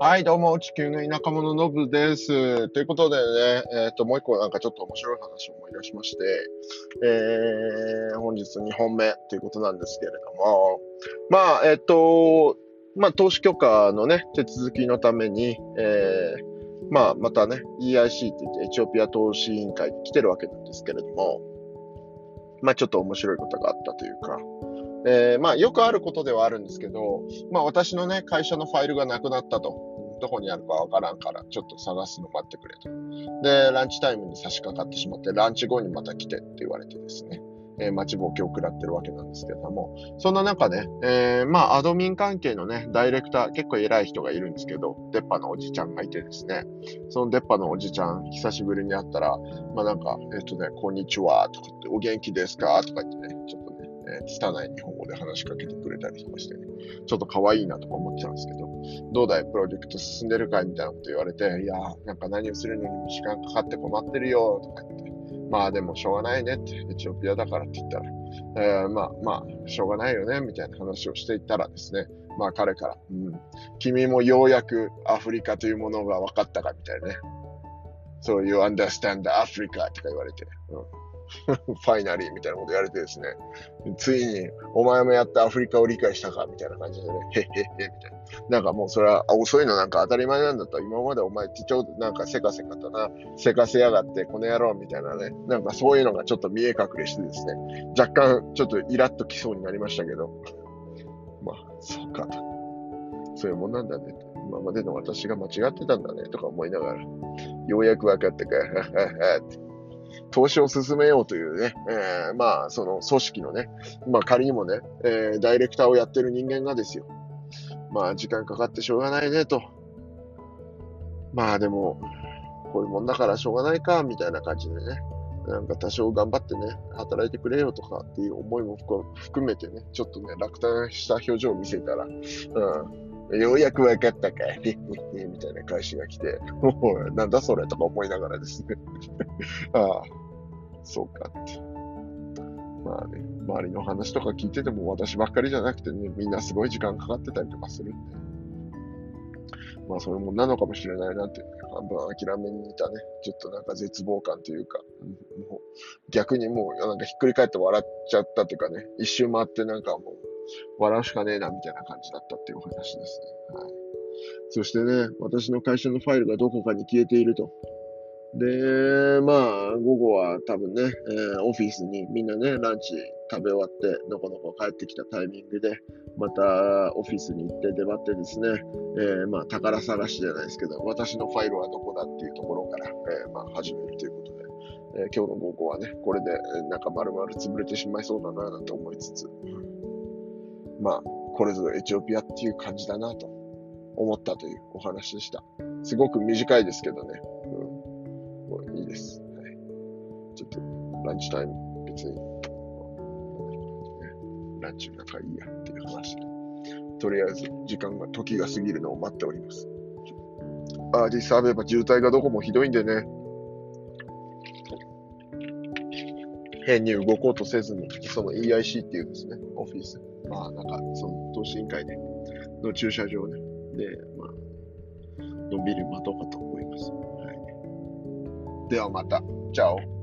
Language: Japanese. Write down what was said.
はい、どうも、地球の田舎者のぶです。ということでね、えっ、ー、と、もう一個なんかちょっと面白い話を思い出しまして、えー、本日2本目ということなんですけれども、まあ、えっ、ー、と、まあ、投資許可のね、手続きのために、えー、まあ、またね、EIC って言ってエチオピア投資委員会に来てるわけなんですけれども、まあ、ちょっと面白いことがあったというか、えー、まあ、よくあることではあるんですけど、まあ、私のね、会社のファイルがなくなったと。どこにあるかわからんから、ちょっと探すの待ってくれと。で、ランチタイムに差し掛かってしまって、ランチ後にまた来てって言われてですね、えー、待ちぼうけを食らってるわけなんですけども、そんな中ね、えー、まあ、アドミン関係のね、ダイレクター、結構偉い人がいるんですけど、出っ歯のおじちゃんがいてですね、その出っ歯のおじちゃん、久しぶりに会ったら、まあなんか、えっ、ー、とね、こんにちは、とかって、お元気ですかとか言ってね、ちょっと、拙い日本語で話しかけてくれたりとかしてね、ちょっと可愛いなとか思っちゃうんですけど、どうだいプロジェクト進んでるかみたいなこと言われて、いやなんか何をするのに時間かかって困ってるよとか言って、まあでもしょうがないねって、エチオピアだからって言ったら、えー、まあまあ、しょうがないよねみたいな話をしていったらですね、まあ彼から、うん、君もようやくアフリカというものが分かったかみたいなね。そういう understand Africa とか言われて、うん ファイナリーみたいなこと言われてですね、ついに、お前もやってアフリカを理解したかみたいな感じでね、へっへっへ、みたいな。なんかもうそれは、遅いのなんか当たり前なんだと、今までお前ってちょうどなんかせかせかとな、せかせやがって、この野郎みたいなね、なんかそういうのがちょっと見え隠れしてですね、若干ちょっとイラッときそうになりましたけど、まあ、そうかと。そういうもんなんだね。今までの私が間違ってたんだね、とか思いながら、ようやく分かったか、はははって。投資を進めようというね、えー、まあ、その組織のね、まあ仮にもね、えー、ダイレクターをやってる人間がですよ。まあ、時間かかってしょうがないねと。まあでも、こういうもんだからしょうがないか、みたいな感じでね。なんか多少頑張ってね、働いてくれよとかっていう思いも含めてね、ちょっとね、落胆した表情を見せたら、うん、ようやく分かったか、へへへみたいな返しが来て、もう、なんだそれとか思いながらですね。ああ、そうかって。まあね、周りの話とか聞いてても私ばっかりじゃなくてね、みんなすごい時間かかってたりとかするんで。まあ、それもなのかもしれないなって、半分諦めにいたね、ちょっとなんか絶望感というか、もう逆にもうなんかひっくり返って笑っちゃったというかね、一周回ってなんかもう笑うしかねえな、みたいな感じだったっていうお話ですね。はい。そしてね、私の会社のファイルがどこかに消えていると。で、まあ、午後は多分ね、えー、オフィスにみんなね、ランチ食べ終わって、のこのこ帰ってきたタイミングで、またオフィスに行って出張ってですね、えー、まあ、宝探しじゃないですけど、私のファイルはどこだっていうところから、えー、まあ、始めるということで、え今日の午後はね、これで、なんか丸々潰れてしまいそうだな、なんて思いつつ、まあ、これぞエチオピアっていう感じだなと思ったというお話でした。すごく短いですけどね。うん。もういいです。はい。ちょっと、ランチタイム、別に、ランチの中いいやっていう話で。とりあえず、時間が、時が過ぎるのを待っております。アーディスアベバ渋滞がどこもひどいんでね、変に動こうとせずに、その EIC っていうですね、オフィス、まあなんか、その投資委員会で、の駐車場ね、で、まあ、のんびり待とうかと思います。はい、ではまた。チャオ。